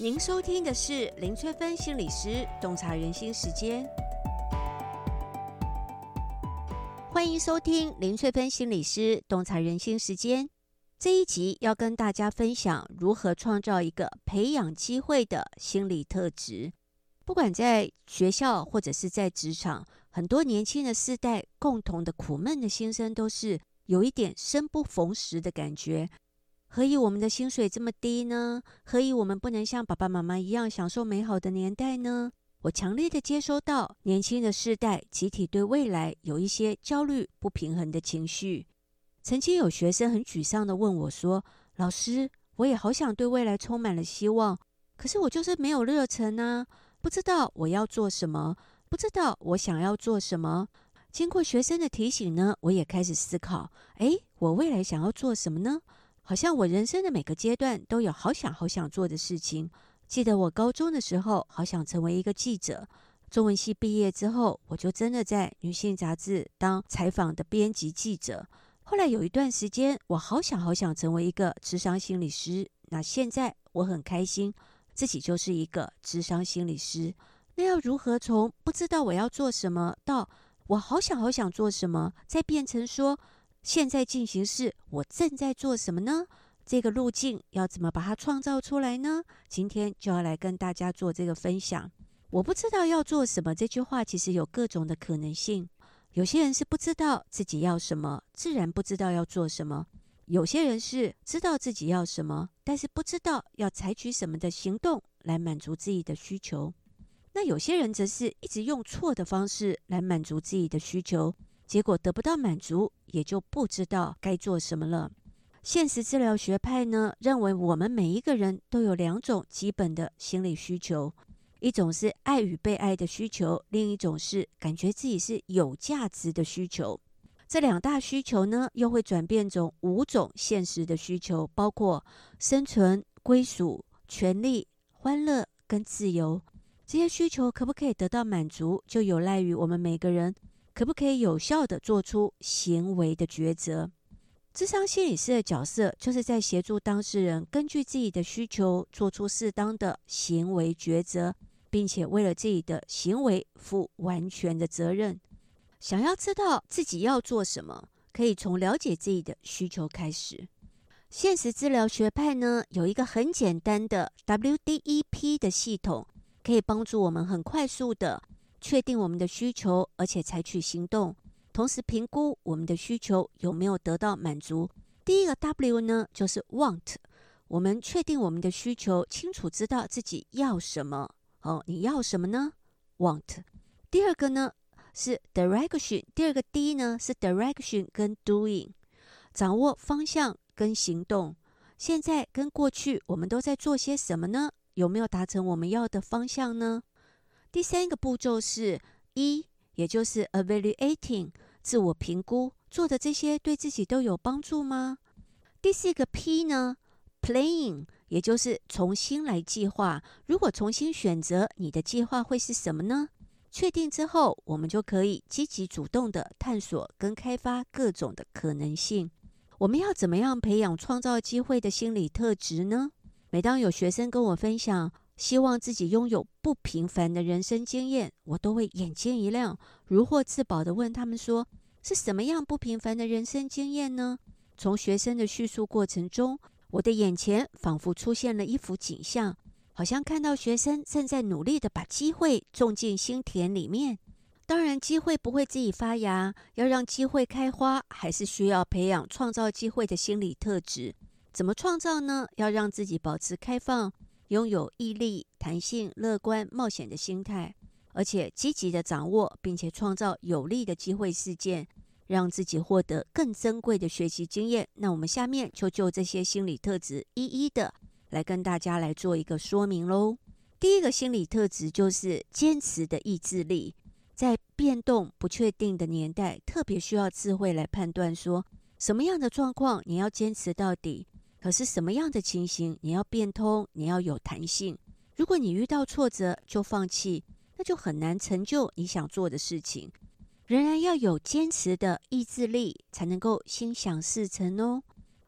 您收听的是林翠芬心理师洞察人心时间，欢迎收听林翠芬心理师洞察人心时间。这一集要跟大家分享如何创造一个培养机会的心理特质。不管在学校或者是在职场，很多年轻的世代共同的苦闷的心声都是有一点生不逢时的感觉。何以我们的薪水这么低呢？何以我们不能像爸爸妈妈一样享受美好的年代呢？我强烈的接收到年轻的世代集体对未来有一些焦虑不平衡的情绪。曾经有学生很沮丧的问我说：“老师，我也好想对未来充满了希望，可是我就是没有热忱啊，不知道我要做什么，不知道我想要做什么。”经过学生的提醒呢，我也开始思考：诶，我未来想要做什么呢？好像我人生的每个阶段都有好想好想做的事情。记得我高中的时候，好想成为一个记者。中文系毕业之后，我就真的在女性杂志当采访的编辑记者。后来有一段时间，我好想好想成为一个智商心理师。那现在我很开心，自己就是一个智商心理师。那要如何从不知道我要做什么，到我好想好想做什么，再变成说，现在进行式，我正在做什么呢？这个路径要怎么把它创造出来呢？今天就要来跟大家做这个分享。我不知道要做什么，这句话其实有各种的可能性。有些人是不知道自己要什么，自然不知道要做什么；有些人是知道自己要什么，但是不知道要采取什么的行动来满足自己的需求。那有些人则是一直用错的方式来满足自己的需求。结果得不到满足，也就不知道该做什么了。现实治疗学派呢，认为我们每一个人都有两种基本的心理需求，一种是爱与被爱的需求，另一种是感觉自己是有价值的需求。这两大需求呢，又会转变成五种现实的需求，包括生存、归属、权利、欢乐跟自由。这些需求可不可以得到满足，就有赖于我们每个人。可不可以有效地做出行为的抉择？智商心理师的角色就是在协助当事人根据自己的需求做出适当的行为抉择，并且为了自己的行为负完全的责任。想要知道自己要做什么，可以从了解自己的需求开始。现实治疗学派呢，有一个很简单的 WDEP 的系统，可以帮助我们很快速的。确定我们的需求，而且采取行动，同时评估我们的需求有没有得到满足。第一个 W 呢，就是 Want，我们确定我们的需求，清楚知道自己要什么。哦，你要什么呢？Want。第二个呢是 Direction，第二个 D 呢是 Direction 跟 Doing，掌握方向跟行动。现在跟过去我们都在做些什么呢？有没有达成我们要的方向呢？第三个步骤是一，也就是 evaluating 自我评估，做的这些对自己都有帮助吗？第四个 P 呢，playing 也就是重新来计划。如果重新选择，你的计划会是什么呢？确定之后，我们就可以积极主动的探索跟开发各种的可能性。我们要怎么样培养创造机会的心理特质呢？每当有学生跟我分享，希望自己拥有不平凡的人生经验，我都会眼睛一亮，如获至宝地问他们说：“是什么样不平凡的人生经验呢？”从学生的叙述过程中，我的眼前仿佛出现了一幅景象，好像看到学生正在努力地把机会种进心田里面。当然，机会不会自己发芽，要让机会开花，还是需要培养创造机会的心理特质。怎么创造呢？要让自己保持开放。拥有毅力、弹性、乐观、冒险的心态，而且积极地掌握并且创造有利的机会事件，让自己获得更珍贵的学习经验。那我们下面就就这些心理特质一一的来跟大家来做一个说明喽。第一个心理特质就是坚持的意志力，在变动不确定的年代，特别需要智慧来判断说什么样的状况你要坚持到底。可是什么样的情形，你要变通，你要有弹性。如果你遇到挫折就放弃，那就很难成就你想做的事情。仍然要有坚持的意志力，才能够心想事成哦。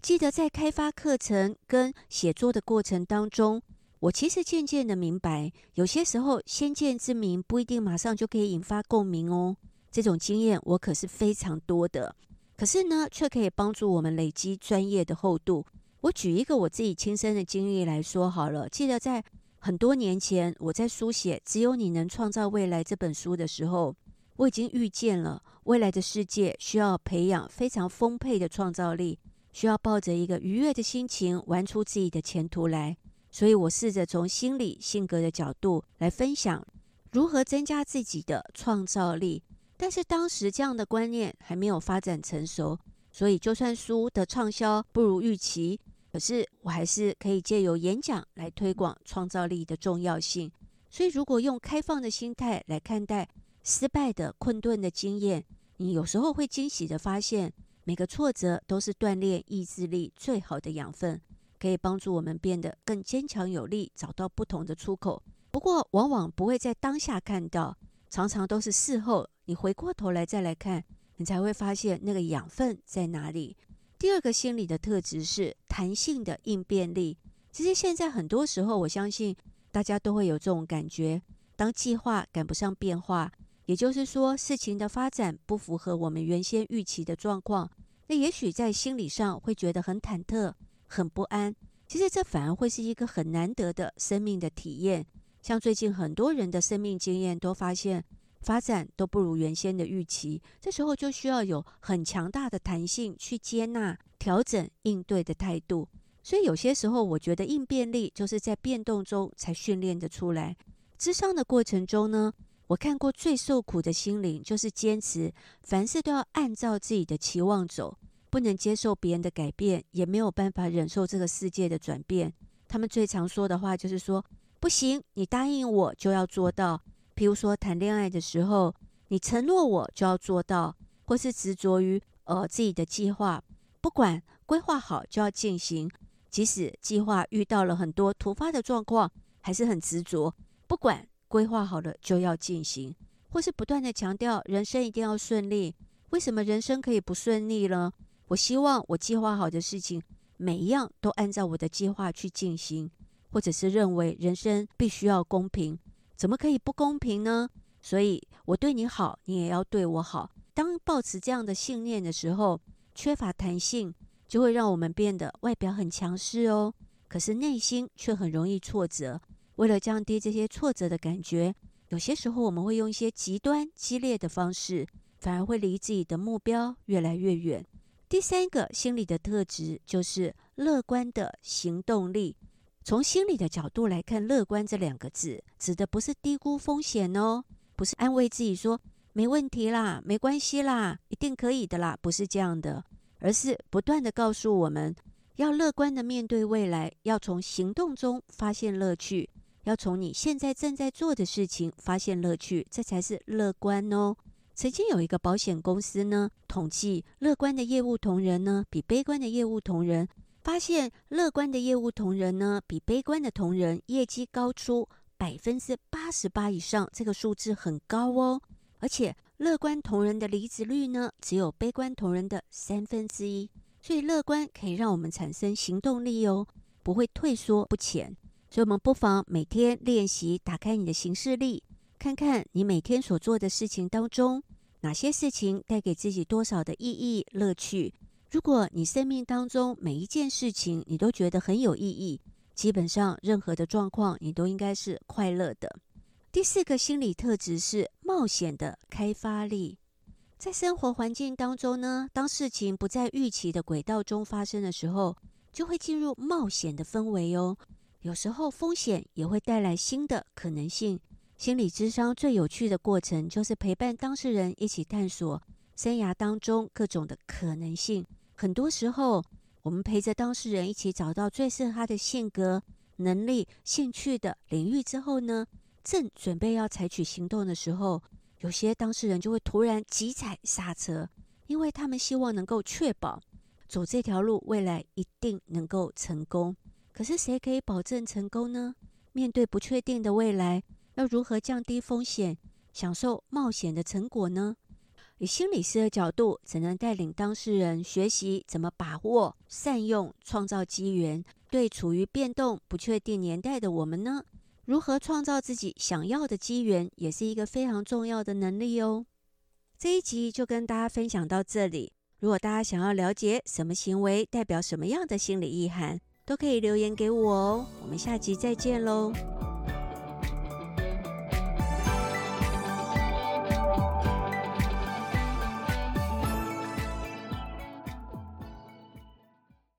记得在开发课程跟写作的过程当中，我其实渐渐的明白，有些时候先见之明不一定马上就可以引发共鸣哦。这种经验我可是非常多的，可是呢，却可以帮助我们累积专业的厚度。我举一个我自己亲身的经历来说好了。记得在很多年前，我在书写《只有你能创造未来》这本书的时候，我已经预见了未来的世界需要培养非常丰沛的创造力，需要抱着一个愉悦的心情玩出自己的前途来。所以我试着从心理性格的角度来分享如何增加自己的创造力。但是当时这样的观念还没有发展成熟，所以就算书的畅销不如预期，可是我还是可以借由演讲来推广创造力的重要性。所以如果用开放的心态来看待失败的困顿的经验，你有时候会惊喜地发现，每个挫折都是锻炼意志力最好的养分。可以帮助我们变得更坚强有力，找到不同的出口。不过，往往不会在当下看到，常常都是事后，你回过头来再来看，你才会发现那个养分在哪里。第二个心理的特质是弹性的应变力。其实现在很多时候，我相信大家都会有这种感觉：当计划赶不上变化，也就是说事情的发展不符合我们原先预期的状况，那也许在心理上会觉得很忐忑。很不安，其实这反而会是一个很难得的生命的体验。像最近很多人的生命经验都发现，发展都不如原先的预期，这时候就需要有很强大的弹性去接纳、调整、应对的态度。所以有些时候，我觉得应变力就是在变动中才训练得出来。智商的过程中呢，我看过最受苦的心灵，就是坚持凡事都要按照自己的期望走。不能接受别人的改变，也没有办法忍受这个世界的转变。他们最常说的话就是说：“不行，你答应我就要做到。”譬如说谈恋爱的时候，你承诺我就要做到，或是执着于呃自己的计划，不管规划好就要进行，即使计划遇到了很多突发的状况，还是很执着，不管规划好了就要进行，或是不断地强调人生一定要顺利。为什么人生可以不顺利呢？我希望我计划好的事情，每一样都按照我的计划去进行，或者是认为人生必须要公平，怎么可以不公平呢？所以我对你好，你也要对我好。当抱持这样的信念的时候，缺乏弹性，就会让我们变得外表很强势哦，可是内心却很容易挫折。为了降低这些挫折的感觉，有些时候我们会用一些极端激烈的方式，反而会离自己的目标越来越远。第三个心理的特质就是乐观的行动力。从心理的角度来看，“乐观”这两个字指的不是低估风险哦，不是安慰自己说没问题啦、没关系啦、一定可以的啦，不是这样的，而是不断地告诉我们要乐观的面对未来，要从行动中发现乐趣，要从你现在正在做的事情发现乐趣，这才是乐观哦。曾经有一个保险公司呢，统计乐观的业务同仁呢，比悲观的业务同仁，发现乐观的业务同仁呢，比悲观的同仁业绩高出百分之八十八以上，这个数字很高哦。而且乐观同仁的离职率呢，只有悲观同仁的三分之一。所以乐观可以让我们产生行动力哦，不会退缩不前。所以我们不妨每天练习，打开你的行事历。看看你每天所做的事情当中，哪些事情带给自己多少的意义、乐趣？如果你生命当中每一件事情你都觉得很有意义，基本上任何的状况你都应该是快乐的。第四个心理特质是冒险的开发力。在生活环境当中呢，当事情不在预期的轨道中发生的时候，就会进入冒险的氛围哦。有时候风险也会带来新的可能性。心理咨商最有趣的过程，就是陪伴当事人一起探索生涯当中各种的可能性。很多时候，我们陪着当事人一起找到最适合他的性格、能力、兴趣的领域之后呢，正准备要采取行动的时候，有些当事人就会突然急踩刹车，因为他们希望能够确保走这条路未来一定能够成功。可是谁可以保证成功呢？面对不确定的未来，要如何降低风险，享受冒险的成果呢？以心理师的角度，只能带领当事人学习怎么把握、善用、创造机缘，对处于变动、不确定年代的我们呢，如何创造自己想要的机缘，也是一个非常重要的能力哦。这一集就跟大家分享到这里。如果大家想要了解什么行为代表什么样的心理意涵，都可以留言给我哦。我们下集再见喽。